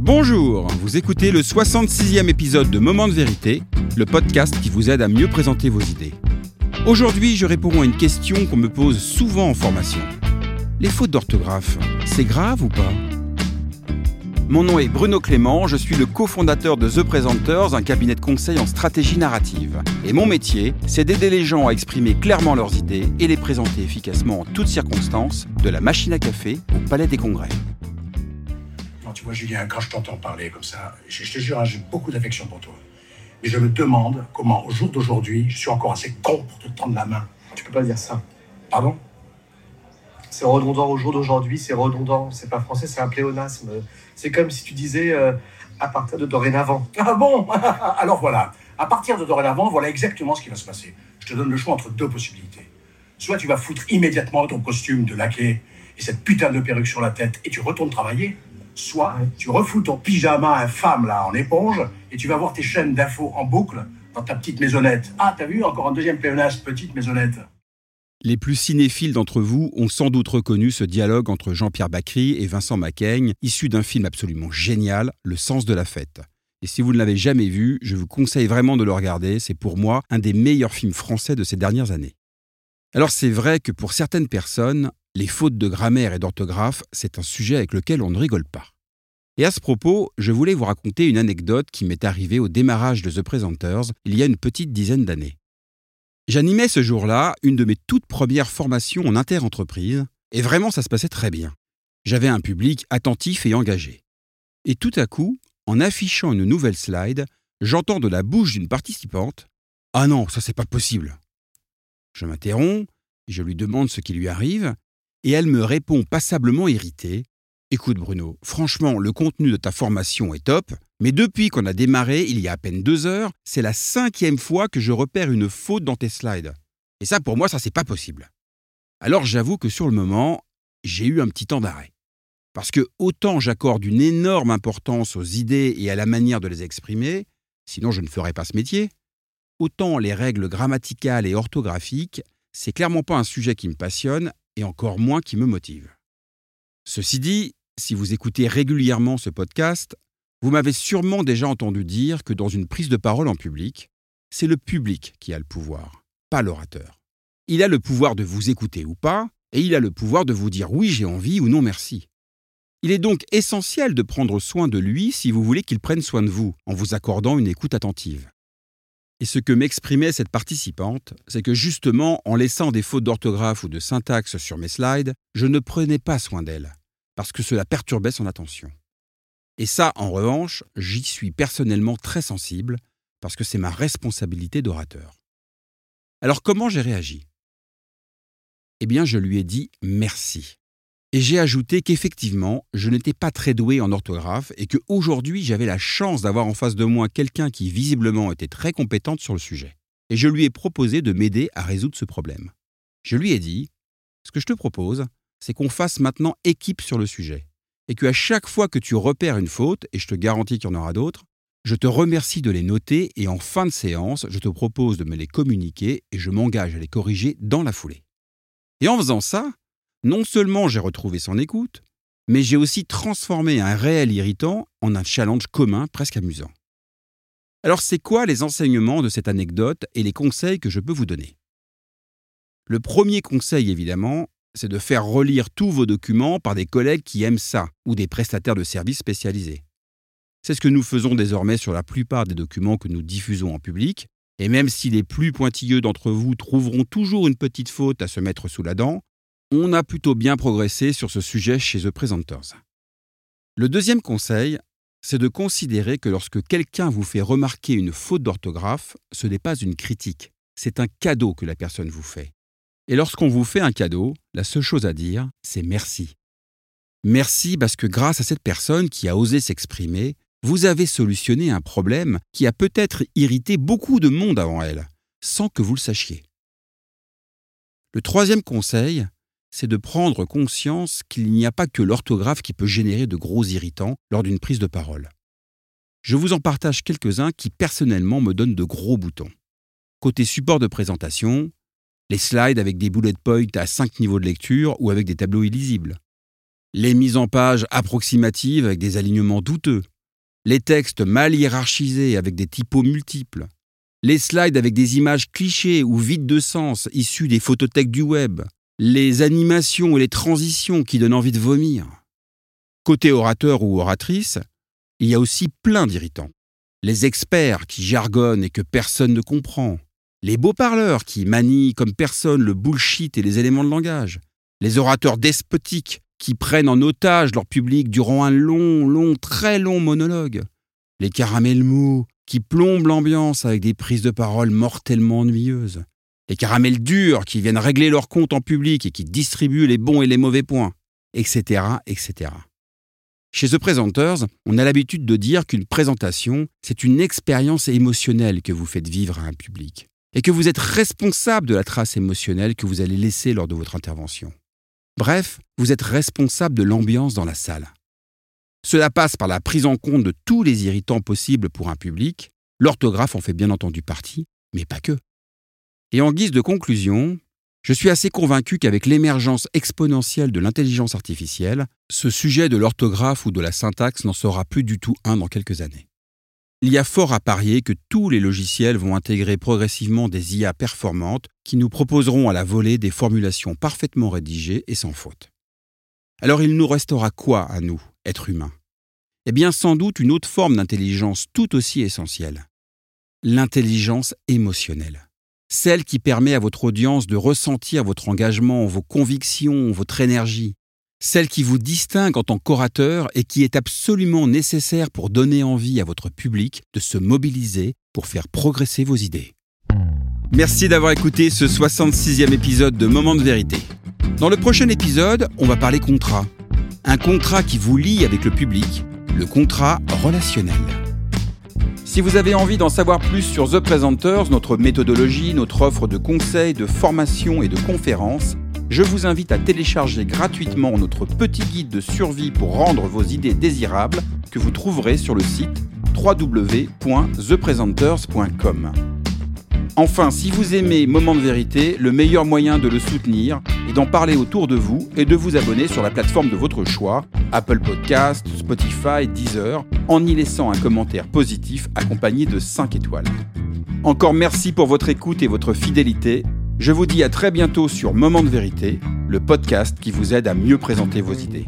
Bonjour, vous écoutez le 66e épisode de Moment de vérité, le podcast qui vous aide à mieux présenter vos idées. Aujourd'hui, je réponds à une question qu'on me pose souvent en formation. Les fautes d'orthographe, c'est grave ou pas? Mon nom est Bruno Clément, je suis le cofondateur de The Presenters, un cabinet de conseil en stratégie narrative. Et mon métier, c'est d'aider les gens à exprimer clairement leurs idées et les présenter efficacement en toutes circonstances, de la machine à café au palais des congrès. Tu vois, Julien, quand je t'entends parler comme ça, je, je te jure, hein, j'ai beaucoup d'affection pour toi. Mais je me demande comment, au jour d'aujourd'hui, je suis encore assez con pour te tendre la main. Tu peux pas dire ça. Pardon? C'est redondant au jour d'aujourd'hui, c'est redondant. C'est pas français, c'est un pléonasme. C'est comme si tu disais euh, à partir de dorénavant. Ah bon? Alors voilà, à partir de dorénavant, voilà exactement ce qui va se passer. Je te donne le choix entre deux possibilités. Soit tu vas foutre immédiatement ton costume de laquais et cette putain de perruque sur la tête et tu retournes travailler. Soit tu refous ton pyjama infâme là en éponge et tu vas voir tes chaînes d'infos en boucle dans ta petite maisonnette. Ah, t'as vu encore un deuxième pléonasme, petite maisonnette. Les plus cinéphiles d'entre vous ont sans doute reconnu ce dialogue entre Jean-Pierre Bacry et Vincent Macaigne, issu d'un film absolument génial, Le sens de la fête. Et si vous ne l'avez jamais vu, je vous conseille vraiment de le regarder, c'est pour moi un des meilleurs films français de ces dernières années. Alors c'est vrai que pour certaines personnes, les fautes de grammaire et d'orthographe, c'est un sujet avec lequel on ne rigole pas. Et à ce propos, je voulais vous raconter une anecdote qui m'est arrivée au démarrage de The Presenters il y a une petite dizaine d'années. J'animais ce jour-là une de mes toutes premières formations en inter-entreprise, et vraiment ça se passait très bien. J'avais un public attentif et engagé. Et tout à coup, en affichant une nouvelle slide, j'entends de la bouche d'une participante Ah non, ça c'est pas possible. Je m'interromps, je lui demande ce qui lui arrive, et elle me répond passablement irritée Écoute Bruno, franchement, le contenu de ta formation est top, mais depuis qu'on a démarré, il y a à peine deux heures, c'est la cinquième fois que je repère une faute dans tes slides. Et ça, pour moi, ça, c'est pas possible. Alors j'avoue que sur le moment, j'ai eu un petit temps d'arrêt. Parce que autant j'accorde une énorme importance aux idées et à la manière de les exprimer, sinon je ne ferais pas ce métier, autant les règles grammaticales et orthographiques, c'est clairement pas un sujet qui me passionne et encore moins qui me motive. Ceci dit, si vous écoutez régulièrement ce podcast, vous m'avez sûrement déjà entendu dire que dans une prise de parole en public, c'est le public qui a le pouvoir, pas l'orateur. Il a le pouvoir de vous écouter ou pas, et il a le pouvoir de vous dire oui j'ai envie ou non merci. Il est donc essentiel de prendre soin de lui si vous voulez qu'il prenne soin de vous, en vous accordant une écoute attentive. Et ce que m'exprimait cette participante, c'est que justement, en laissant des fautes d'orthographe ou de syntaxe sur mes slides, je ne prenais pas soin d'elle, parce que cela perturbait son attention. Et ça, en revanche, j'y suis personnellement très sensible, parce que c'est ma responsabilité d'orateur. Alors comment j'ai réagi? Eh bien, je lui ai dit merci. Et j'ai ajouté qu'effectivement, je n'étais pas très doué en orthographe et qu'aujourd'hui, j'avais la chance d'avoir en face de moi quelqu'un qui visiblement était très compétente sur le sujet. Et je lui ai proposé de m'aider à résoudre ce problème. Je lui ai dit, ce que je te propose, c'est qu'on fasse maintenant équipe sur le sujet. Et qu'à chaque fois que tu repères une faute, et je te garantis qu'il y en aura d'autres, je te remercie de les noter et en fin de séance, je te propose de me les communiquer et je m'engage à les corriger dans la foulée. Et en faisant ça, non seulement j'ai retrouvé son écoute, mais j'ai aussi transformé un réel irritant en un challenge commun presque amusant. Alors c'est quoi les enseignements de cette anecdote et les conseils que je peux vous donner? Le premier conseil évidemment, c'est de faire relire tous vos documents par des collègues qui aiment ça ou des prestataires de services spécialisés. C'est ce que nous faisons désormais sur la plupart des documents que nous diffusons en public, et même si les plus pointilleux d'entre vous trouveront toujours une petite faute à se mettre sous la dent, on a plutôt bien progressé sur ce sujet chez The Presenters. Le deuxième conseil, c'est de considérer que lorsque quelqu'un vous fait remarquer une faute d'orthographe, ce n'est pas une critique, c'est un cadeau que la personne vous fait. Et lorsqu'on vous fait un cadeau, la seule chose à dire, c'est merci. Merci parce que grâce à cette personne qui a osé s'exprimer, vous avez solutionné un problème qui a peut-être irrité beaucoup de monde avant elle, sans que vous le sachiez. Le troisième conseil, c'est de prendre conscience qu'il n'y a pas que l'orthographe qui peut générer de gros irritants lors d'une prise de parole. Je vous en partage quelques-uns qui personnellement me donnent de gros boutons. Côté support de présentation, les slides avec des bullet points à 5 niveaux de lecture ou avec des tableaux illisibles. les mises en page approximatives avec des alignements douteux, les textes mal hiérarchisés avec des typos multiples, les slides avec des images clichés ou vides de sens issues des photothèques du web, les animations et les transitions qui donnent envie de vomir. Côté orateur ou oratrice, il y a aussi plein d'irritants. Les experts qui jargonnent et que personne ne comprend. Les beaux parleurs qui manient comme personne le bullshit et les éléments de langage. Les orateurs despotiques qui prennent en otage leur public durant un long, long, très long monologue. Les caramels mous qui plombent l'ambiance avec des prises de parole mortellement ennuyeuses. Les caramels durs qui viennent régler leur compte en public et qui distribuent les bons et les mauvais points, etc., etc. Chez The Presenters, on a l'habitude de dire qu'une présentation, c'est une expérience émotionnelle que vous faites vivre à un public, et que vous êtes responsable de la trace émotionnelle que vous allez laisser lors de votre intervention. Bref, vous êtes responsable de l'ambiance dans la salle. Cela passe par la prise en compte de tous les irritants possibles pour un public, l'orthographe en fait bien entendu partie, mais pas que. Et en guise de conclusion, je suis assez convaincu qu'avec l'émergence exponentielle de l'intelligence artificielle, ce sujet de l'orthographe ou de la syntaxe n'en sera plus du tout un dans quelques années. Il y a fort à parier que tous les logiciels vont intégrer progressivement des IA performantes qui nous proposeront à la volée des formulations parfaitement rédigées et sans faute. Alors il nous restera quoi à nous, êtres humains? Eh bien sans doute une autre forme d'intelligence tout aussi essentielle. L'intelligence émotionnelle celle qui permet à votre audience de ressentir votre engagement, vos convictions, votre énergie, celle qui vous distingue en tant qu'orateur et qui est absolument nécessaire pour donner envie à votre public de se mobiliser pour faire progresser vos idées. Merci d'avoir écouté ce 66e épisode de Moment de vérité. Dans le prochain épisode, on va parler contrat. Un contrat qui vous lie avec le public, le contrat relationnel. Si vous avez envie d'en savoir plus sur The Presenters, notre méthodologie, notre offre de conseils, de formation et de conférences, je vous invite à télécharger gratuitement notre petit guide de survie pour rendre vos idées désirables que vous trouverez sur le site www.thepresenters.com. Enfin, si vous aimez Moment de vérité, le meilleur moyen de le soutenir est d'en parler autour de vous et de vous abonner sur la plateforme de votre choix, Apple Podcast, Spotify, Deezer, en y laissant un commentaire positif accompagné de 5 étoiles. Encore merci pour votre écoute et votre fidélité. Je vous dis à très bientôt sur Moment de vérité, le podcast qui vous aide à mieux présenter vos idées.